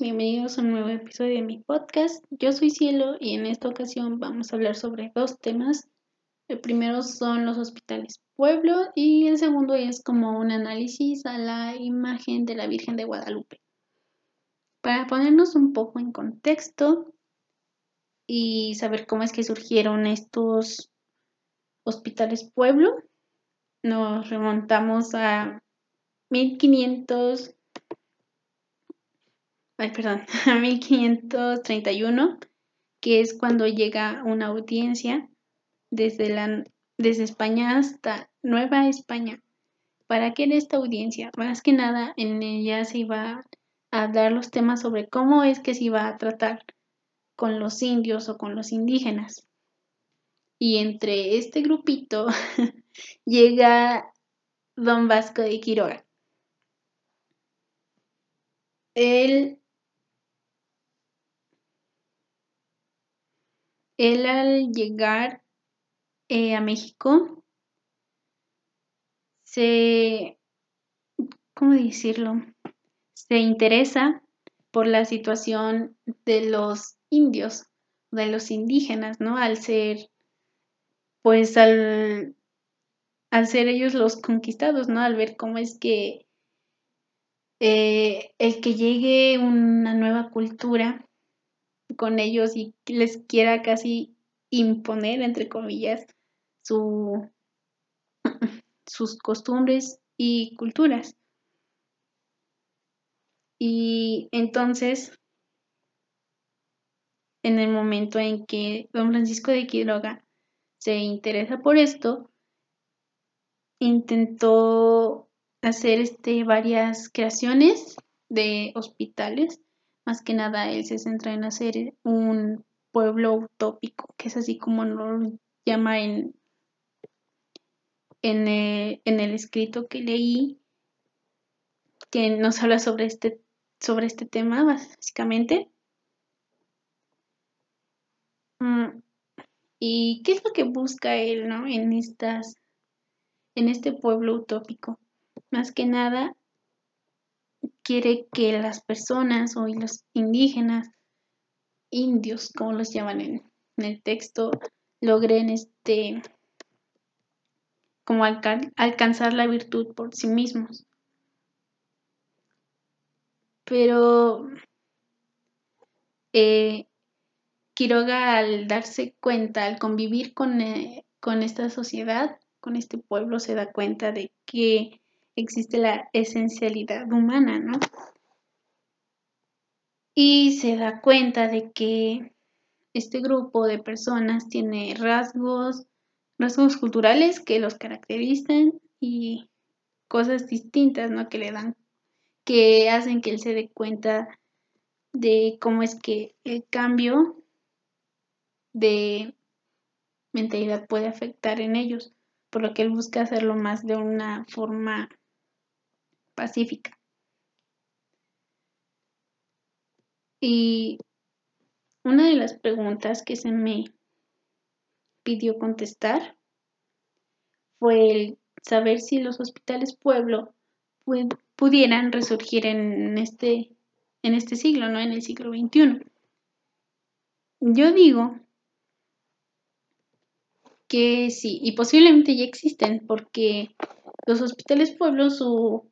Bienvenidos a un nuevo episodio de mi podcast. Yo soy Cielo y en esta ocasión vamos a hablar sobre dos temas. El primero son los hospitales pueblo y el segundo es como un análisis a la imagen de la Virgen de Guadalupe. Para ponernos un poco en contexto y saber cómo es que surgieron estos hospitales pueblo, nos remontamos a 1500 ay, perdón, a 1531, que es cuando llega una audiencia desde, la, desde España hasta Nueva España. ¿Para qué era esta audiencia? Más que nada, en ella se iba a dar los temas sobre cómo es que se iba a tratar con los indios o con los indígenas. Y entre este grupito llega Don Vasco de Quiroga. Él Él al llegar eh, a México se, ¿cómo decirlo? Se interesa por la situación de los indios, de los indígenas, ¿no? Al ser, pues al, al ser ellos los conquistados, ¿no? Al ver cómo es que eh, el que llegue una nueva cultura con ellos y les quiera casi imponer, entre comillas, su, sus costumbres y culturas. Y entonces, en el momento en que don Francisco de Quiroga se interesa por esto, intentó hacer este, varias creaciones de hospitales más que nada él se centra en hacer un pueblo utópico, que es así como lo llama en, en, eh, en el escrito que leí, que nos habla sobre este, sobre este tema, básicamente. Mm, ¿Y qué es lo que busca él, ¿no? En estas, en este pueblo utópico. Más que nada, quiere que las personas o los indígenas, indios, como los llaman en, el texto, logren este como alcanzar la virtud por sí mismos. Pero eh, Quiroga al darse cuenta, al convivir con, eh, con esta sociedad, con este pueblo, se da cuenta de que existe la esencialidad humana, ¿no? Y se da cuenta de que este grupo de personas tiene rasgos, rasgos culturales que los caracterizan y cosas distintas, ¿no? Que le dan, que hacen que él se dé cuenta de cómo es que el cambio de mentalidad puede afectar en ellos, por lo que él busca hacerlo más de una forma pacífica. Y una de las preguntas que se me pidió contestar fue el saber si los hospitales pueblo pudieran resurgir en este, en este siglo, ¿no? En el siglo XXI. Yo digo que sí, y posiblemente ya existen, porque los hospitales pueblos, su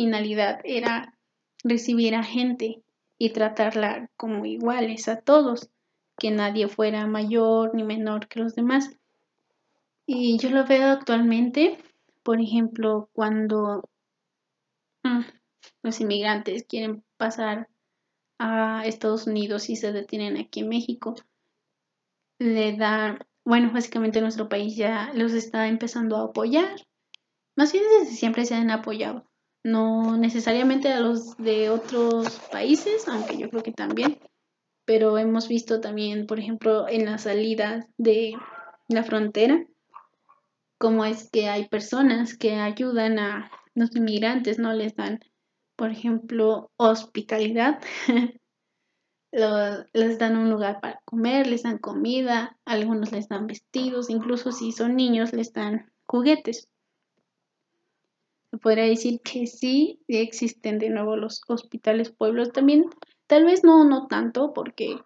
finalidad era recibir a gente y tratarla como iguales a todos, que nadie fuera mayor ni menor que los demás. Y yo lo veo actualmente, por ejemplo, cuando mm, los inmigrantes quieren pasar a Estados Unidos y se detienen aquí en México, le dan, bueno, básicamente nuestro país ya los está empezando a apoyar. Más bien desde siempre se han apoyado no necesariamente a los de otros países, aunque yo creo que también, pero hemos visto también, por ejemplo, en la salida de la frontera, cómo es que hay personas que ayudan a los inmigrantes, ¿no? Les dan, por ejemplo, hospitalidad, les dan un lugar para comer, les dan comida, algunos les dan vestidos, incluso si son niños les dan juguetes. Podría decir que sí existen de nuevo los hospitales pueblos también. Tal vez no, no tanto, porque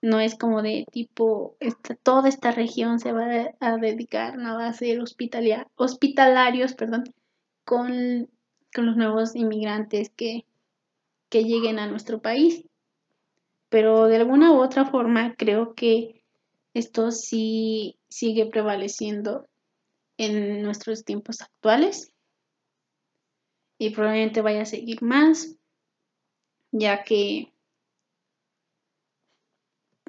no es como de tipo, esta, toda esta región se va a dedicar, no a ser hospitalarios, perdón, con, con, los nuevos inmigrantes que, que lleguen a nuestro país. Pero de alguna u otra forma creo que esto sí sigue prevaleciendo en nuestros tiempos actuales y probablemente vaya a seguir más, ya que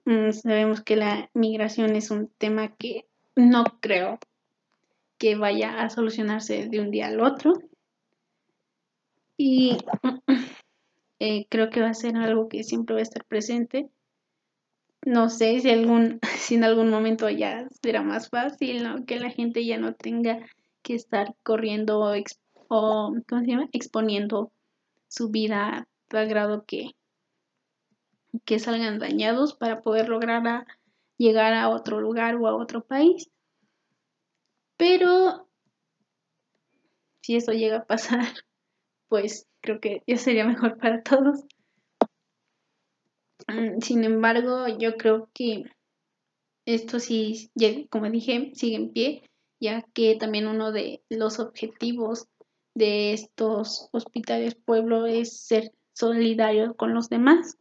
mm, sabemos que la migración es un tema que no creo que vaya a solucionarse de un día al otro. Y eh, creo que va a ser algo que siempre va a estar presente. No sé si, algún, si en algún momento ya será más fácil, que la gente ya no tenga que estar corriendo o o ¿cómo se llama? exponiendo su vida al grado que, que salgan dañados para poder lograr llegar a otro lugar o a otro país. Pero si eso llega a pasar, pues creo que ya sería mejor para todos. Mm, sin embargo, yo creo que esto sí, como dije, sigue en pie, ya que también uno de los objetivos de estos hospitales pueblo es ser solidario con los demás.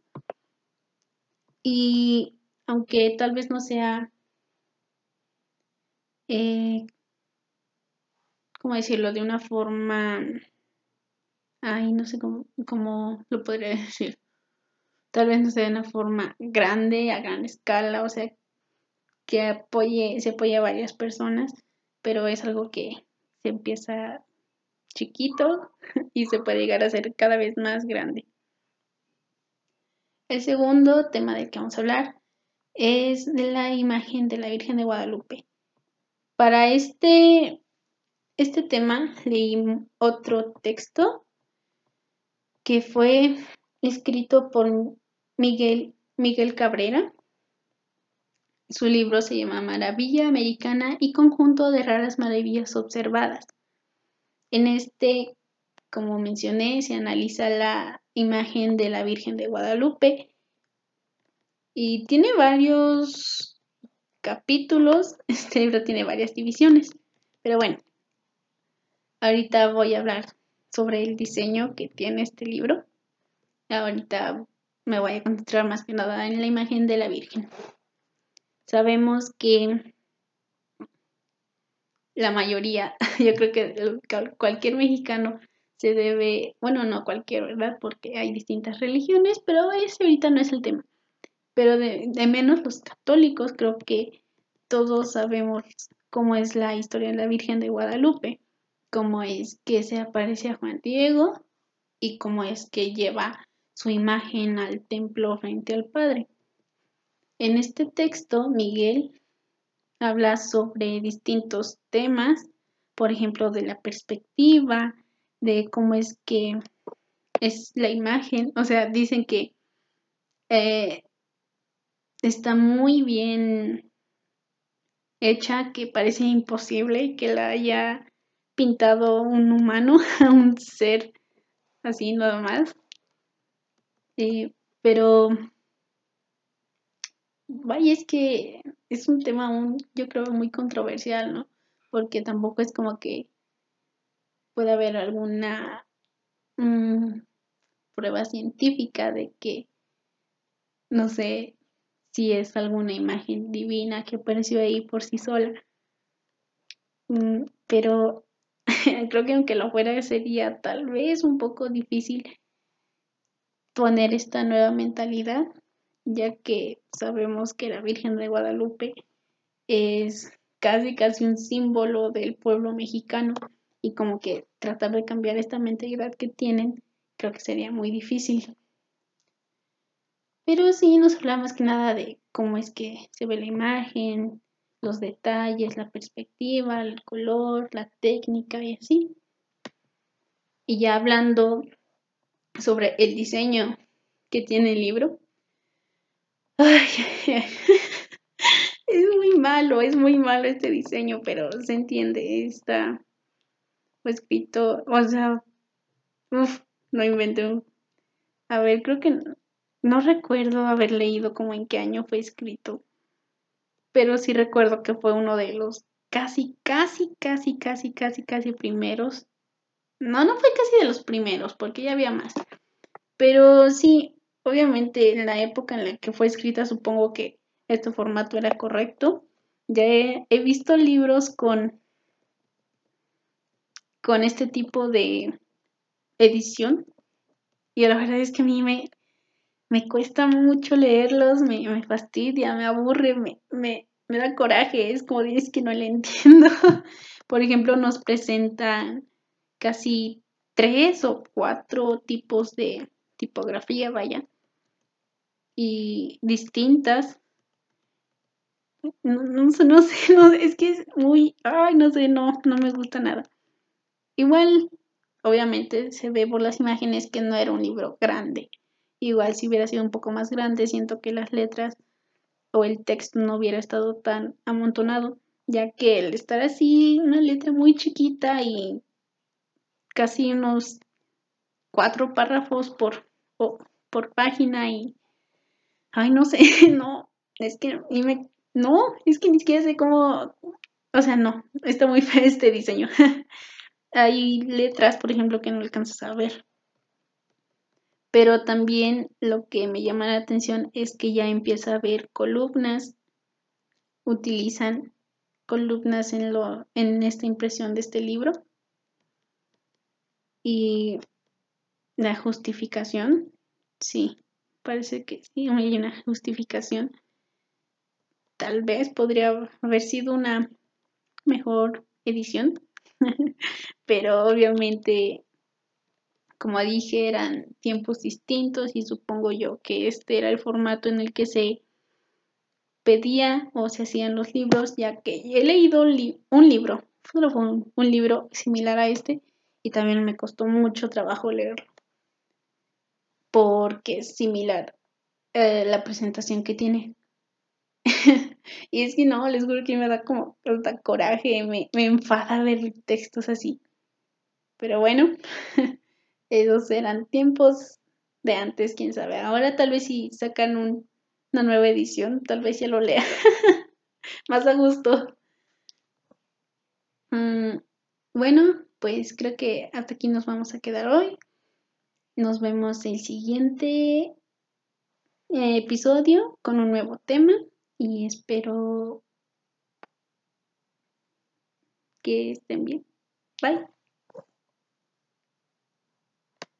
Y aunque tal vez no sea, eh, ¿cómo decirlo? De una forma, ay, no sé cómo, cómo lo podría decir. Tal vez no sea de una forma grande, a gran escala, o sea, que apoye, se apoye a varias personas, pero es algo que se empieza chiquito y se puede llegar a ser cada vez más grande. El segundo tema del que vamos a hablar es de la imagen de la Virgen de Guadalupe. Para este, este tema leí otro texto que fue escrito por Miguel, Miguel Cabrera. Su libro se llama Maravilla Americana y Conjunto de Raras Maravillas Observadas. En este, como mencioné, se analiza la imagen de la Virgen de Guadalupe y tiene varios capítulos. Este libro tiene varias divisiones, pero bueno, ahorita voy a hablar sobre el diseño que tiene este libro. Ahorita me voy a concentrar más que nada en la imagen de la Virgen. Sabemos que la mayoría, yo creo que cualquier mexicano se debe, bueno, no cualquier, ¿verdad? Porque hay distintas religiones, pero ese ahorita no es el tema. Pero de, menos los católicos, creo que todos sabemos cómo es la historia de la Virgen de Guadalupe, cómo es que se aparece a Juan Diego y cómo es que lleva su imagen al templo frente al Padre. En este texto, Miguel habla sobre distintos temas, por ejemplo, de la perspectiva, de cómo es que es la imagen, o sea, dicen que eh, está muy bien hecha, que parece imposible que la haya pintado un humano, un ser así nada más. Eh, pero vaya, es que es un tema aún, yo creo, muy controversial, ¿no? Porque tampoco es como que pueda haber alguna mm, prueba científica de que, no sé, si es alguna imagen divina que apareció ahí por sí sola. Mm, pero creo que aunque lo fuera sería tal vez un poco difícil poner esta nueva mentalidad ya que sabemos que la Virgen de Guadalupe es casi casi un símbolo del pueblo mexicano y como que tratar de cambiar esta mentalidad que tienen creo que sería muy difícil. Pero sí nos habla más que nada de cómo es que se ve la imagen, los detalles, la perspectiva, el color, la técnica y así. Y ya hablando sobre el diseño que tiene el libro, Ay, es muy malo, es muy malo este diseño, pero se entiende, está, escrito, o sea, uff, no inventé. A ver, creo que no, no recuerdo haber leído como en qué año fue escrito, pero sí recuerdo que fue uno de los casi, casi, casi, casi, casi, casi primeros. No, no fue casi de los primeros, porque ya había más. Pero sí, obviamente en la época en la que fue escrita supongo que este formato era correcto. Ya he, visto libros con, con este tipo de edición y la verdad es que a mí me, me cuesta mucho leerlos, me, me fastidia, me aburre, me, me, me da coraje, es como dices que no le entiendo. Por ejemplo, nos presentan casi tres o cuatro tipos de tipografía, vaya, y distintas. No, no, no sé, no, es que es muy, ay, no sé, no, no me gusta nada. Igual, obviamente se ve por las imágenes que no era un libro grande. Igual si hubiera sido un poco más grande, siento que las letras o el texto no hubiera estado tan amontonado, ya que el estar así, una letra muy chiquita y casi unos cuatro párrafos por, por página y, ay, no sé, no, es que y me, no, es que ni siquiera sé cómo, o sea, no, está muy feo este diseño. Hay letras, por ejemplo, que no alcanzas a ver. Pero también lo que me llama la atención es que ya empieza a haber columnas. Utilizan columnas en, lo, en esta impresión de este libro. Y la justificación, sí, parece que sí, hay una justificación. Tal vez podría haber sido una mejor edición, pero obviamente como dije, eran tiempos distintos y supongo yo que este era el formato en el que se pedía o se hacían los libros, ya que he leído un libro, solo fue un, libro similar a este y también me costó mucho trabajo leerlo, porque es similar eh, la presentación que tiene. y es que no, les juro que me da como coraje, me, me enfada ver textos así. Pero bueno, Esos eran tiempos de antes, quién sabe. Ahora tal vez si sacan una nueva edición, tal vez ya lo lea. Más a gusto. Mm, bueno, pues creo que hasta aquí nos vamos a quedar hoy. Nos vemos el siguiente eh, episodio con un nuevo tema y espero que estén bien. Bye.